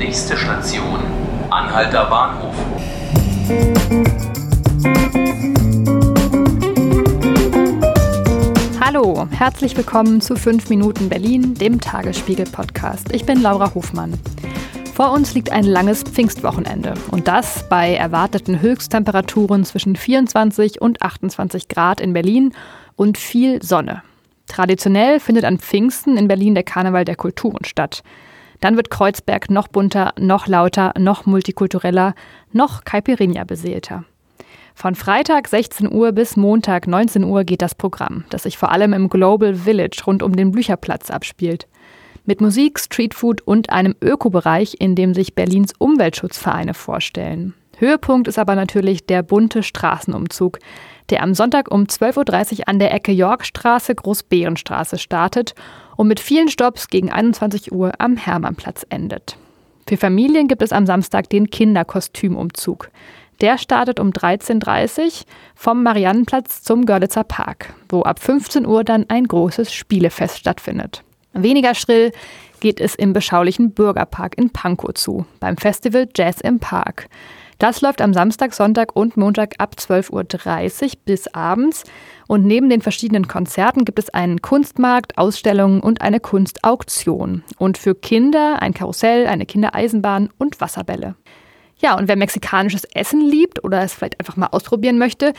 Nächste Station, Anhalter Bahnhof. Hallo, herzlich willkommen zu 5 Minuten Berlin, dem Tagesspiegel-Podcast. Ich bin Laura Hofmann. Vor uns liegt ein langes Pfingstwochenende und das bei erwarteten Höchsttemperaturen zwischen 24 und 28 Grad in Berlin und viel Sonne. Traditionell findet an Pfingsten in Berlin der Karneval der Kulturen statt. Dann wird Kreuzberg noch bunter, noch lauter, noch multikultureller, noch Caipirinha beseelter. Von Freitag 16 Uhr bis Montag 19 Uhr geht das Programm, das sich vor allem im Global Village rund um den Blücherplatz abspielt. Mit Musik, Streetfood und einem Ökobereich, in dem sich Berlins Umweltschutzvereine vorstellen. Höhepunkt ist aber natürlich der bunte Straßenumzug, der am Sonntag um 12.30 Uhr an der Ecke Yorkstraße, Großbärenstraße startet und mit vielen Stops gegen 21 Uhr am Hermannplatz endet. Für Familien gibt es am Samstag den Kinderkostümumzug. Der startet um 13.30 Uhr vom Mariannenplatz zum Görlitzer Park, wo ab 15 Uhr dann ein großes Spielefest stattfindet. Weniger schrill geht es im beschaulichen Bürgerpark in Pankow zu, beim Festival Jazz im Park. Das läuft am Samstag, Sonntag und Montag ab 12.30 Uhr bis abends. Und neben den verschiedenen Konzerten gibt es einen Kunstmarkt, Ausstellungen und eine Kunstauktion. Und für Kinder ein Karussell, eine Kindereisenbahn und Wasserbälle. Ja, und wer mexikanisches Essen liebt oder es vielleicht einfach mal ausprobieren möchte,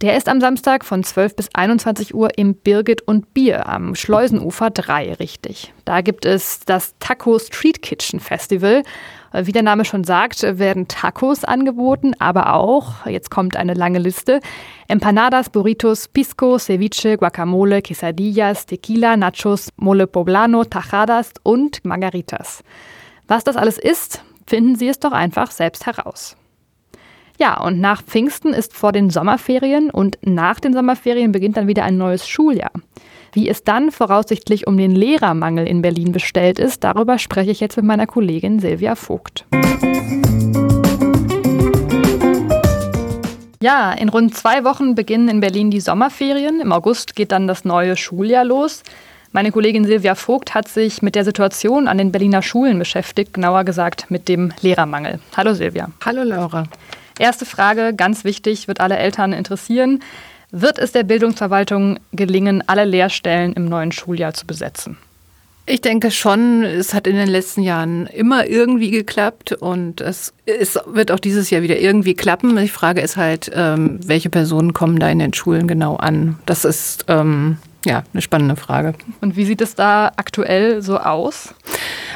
der ist am Samstag von 12 bis 21 Uhr im Birgit und Bier am Schleusenufer 3 richtig. Da gibt es das Taco Street Kitchen Festival äh, wie der Name schon sagt, werden Tacos angeboten, aber auch, jetzt kommt eine lange Liste, Empanadas, Burritos, Pisco, Ceviche, Guacamole, Quesadillas, Tequila, Nachos, Mole Poblano, Tajadas und Margaritas. Was das alles ist, finden Sie es doch einfach selbst heraus. Ja, und nach Pfingsten ist vor den Sommerferien und nach den Sommerferien beginnt dann wieder ein neues Schuljahr. Wie es dann voraussichtlich um den Lehrermangel in Berlin bestellt ist, darüber spreche ich jetzt mit meiner Kollegin Silvia Vogt. Ja, in rund zwei Wochen beginnen in Berlin die Sommerferien. Im August geht dann das neue Schuljahr los. Meine Kollegin Silvia Vogt hat sich mit der Situation an den Berliner Schulen beschäftigt, genauer gesagt mit dem Lehrermangel. Hallo Silvia. Hallo Laura. Erste Frage, ganz wichtig, wird alle Eltern interessieren. Wird es der Bildungsverwaltung gelingen, alle Lehrstellen im neuen Schuljahr zu besetzen? Ich denke schon, es hat in den letzten Jahren immer irgendwie geklappt und es, es wird auch dieses Jahr wieder irgendwie klappen. Die Frage ist halt, ähm, welche Personen kommen da in den Schulen genau an? Das ist ähm, ja eine spannende Frage. Und wie sieht es da aktuell so aus?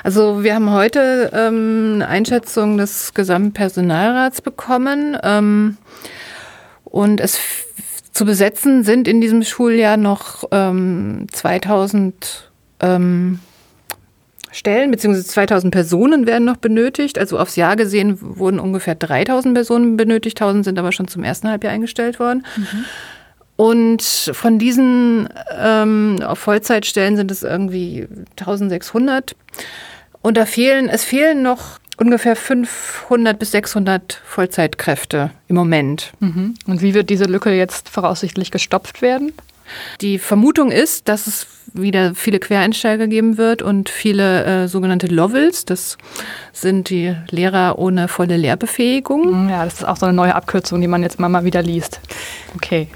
Also wir haben heute ähm, eine Einschätzung des Gesamtpersonalrats bekommen ähm, und es zu besetzen sind in diesem Schuljahr noch ähm, 2000 ähm, Stellen, beziehungsweise 2000 Personen werden noch benötigt. Also aufs Jahr gesehen wurden ungefähr 3000 Personen benötigt, 1000 sind aber schon zum ersten Halbjahr eingestellt worden. Mhm. Und von diesen ähm, auf Vollzeitstellen sind es irgendwie 1600. Und da fehlen, es fehlen noch ungefähr 500 bis 600 Vollzeitkräfte im Moment. Mhm. Und wie wird diese Lücke jetzt voraussichtlich gestopft werden? Die Vermutung ist, dass es wieder viele Quereinsteiger geben wird und viele äh, sogenannte Lovels. Das sind die Lehrer ohne volle Lehrbefähigung. Mhm, ja, das ist auch so eine neue Abkürzung, die man jetzt immer mal wieder liest. Okay.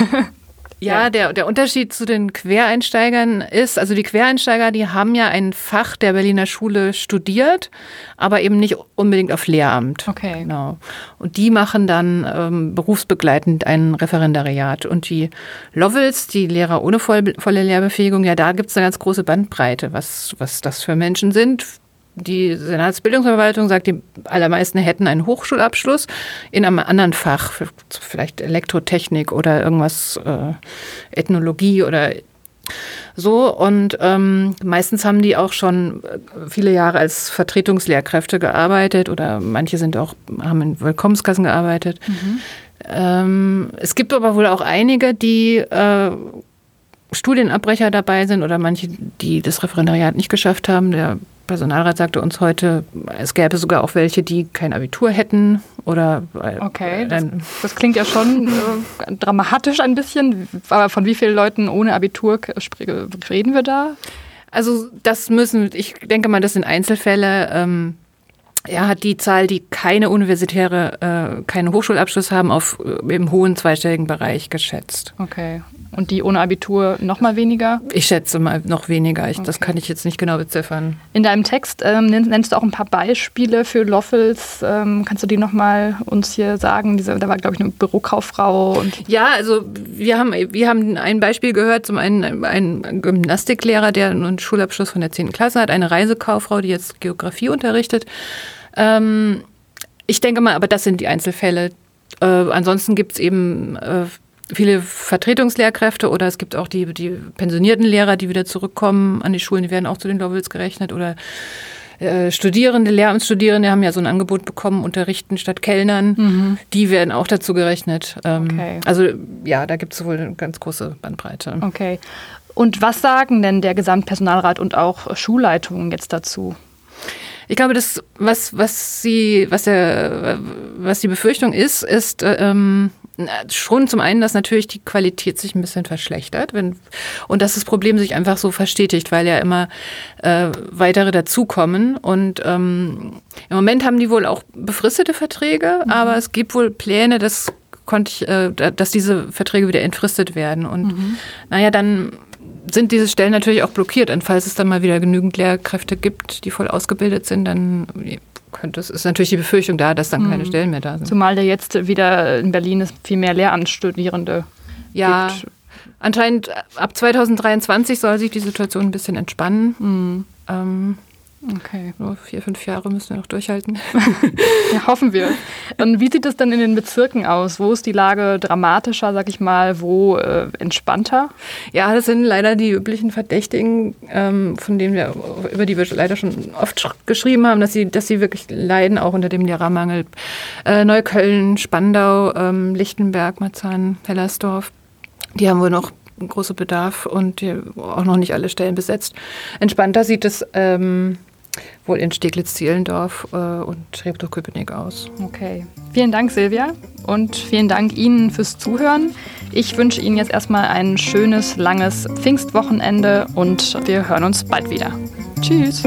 Ja, der, der Unterschied zu den Quereinsteigern ist, also die Quereinsteiger, die haben ja ein Fach der Berliner Schule studiert, aber eben nicht unbedingt auf Lehramt. Okay. Genau. Und die machen dann ähm, berufsbegleitend ein Referendariat. Und die Lovels, die Lehrer ohne voll, volle Lehrbefähigung, ja, da gibt es eine ganz große Bandbreite, was, was das für Menschen sind die Senatsbildungsverwaltung sagt, die allermeisten hätten einen Hochschulabschluss in einem anderen Fach, vielleicht Elektrotechnik oder irgendwas, äh, Ethnologie oder so. Und ähm, meistens haben die auch schon äh, viele Jahre als Vertretungslehrkräfte gearbeitet oder manche sind auch, haben in Willkommenskassen gearbeitet. Mhm. Ähm, es gibt aber wohl auch einige, die äh, Studienabbrecher dabei sind oder manche, die das Referendariat nicht geschafft haben. Der Personalrat sagte uns heute, es gäbe sogar auch welche, die kein Abitur hätten oder. Äh, okay, das, das klingt ja schon äh, dramatisch ein bisschen. Aber von wie vielen Leuten ohne Abitur reden wir da? Also das müssen, ich denke mal, das sind Einzelfälle. Ähm, Er hat die Zahl, die keine universitäre, äh, keinen Hochschulabschluss haben, auf äh, im hohen zweistelligen Bereich geschätzt. Okay. Und die ohne Abitur noch mal weniger? Ich schätze mal noch weniger. Ich, okay. Das kann ich jetzt nicht genau beziffern. In deinem Text ähm, nennst du auch ein paar Beispiele für Loffels. Ähm, kannst du die noch mal uns hier sagen? Diese, da war, glaube ich, eine Bürokauffrau. Ja, also wir haben, wir haben ein Beispiel gehört. Zum einen ein Gymnastiklehrer, der einen Schulabschluss von der 10. Klasse hat, eine Reisekauffrau, die jetzt Geografie unterrichtet. Ähm, ich denke mal, aber das sind die Einzelfälle. Äh, ansonsten gibt es eben äh, viele Vertretungslehrkräfte oder es gibt auch die, die pensionierten Lehrer, die wieder zurückkommen an die Schulen, die werden auch zu den Lowells gerechnet oder äh, Studierende, Lehramtsstudierende haben ja so ein Angebot bekommen, unterrichten statt Kellnern. Mhm. Die werden auch dazu gerechnet. Ähm, okay. Also ja, da gibt es wohl eine ganz große Bandbreite. Okay. Und was sagen denn der Gesamtpersonalrat und auch Schulleitungen jetzt dazu? Ich glaube, das, was, was sie, was der, was die Befürchtung ist, ist ähm, schon zum einen, dass natürlich die Qualität sich ein bisschen verschlechtert wenn, und dass das Problem sich einfach so verstetigt, weil ja immer äh, weitere dazukommen. Und ähm, im Moment haben die wohl auch befristete Verträge, mhm. aber es gibt wohl Pläne, dass konnte ich, äh, dass diese Verträge wieder entfristet werden. Und mhm. naja, dann sind diese Stellen natürlich auch blockiert. Und falls es dann mal wieder genügend Lehrkräfte gibt, die voll ausgebildet sind, dann könnte es ist natürlich die Befürchtung da, dass dann mhm. keine Stellen mehr da sind. Zumal da jetzt wieder in Berlin es viel mehr Lehramtsstudierende ja, gibt. Anscheinend ab 2023 soll sich die Situation ein bisschen entspannen. Mhm. Ähm, Okay. Nur vier, fünf Jahre müssen wir noch durchhalten. ja, hoffen wir. Und wie sieht es dann in den Bezirken aus? Wo ist die Lage dramatischer, sag ich mal, wo äh, entspannter? Ja, das sind leider die üblichen Verdächtigen, ähm, von denen wir, über die wir leider schon oft geschrieben haben, dass sie, dass sie wirklich leiden, auch unter dem Lehrermangel. Äh, Neukölln, Spandau, ähm, Lichtenberg, Marzahn, Hellersdorf. Die haben wohl noch großen Bedarf und auch noch nicht alle Stellen besetzt. Entspannter sieht es ähm, wohl in Steglitz-Zehlendorf äh, und Treptow-Köpenick aus. Okay. Vielen Dank, Silvia. Und vielen Dank Ihnen fürs Zuhören. Ich wünsche Ihnen jetzt erstmal ein schönes, langes Pfingstwochenende und wir hören uns bald wieder. Tschüss.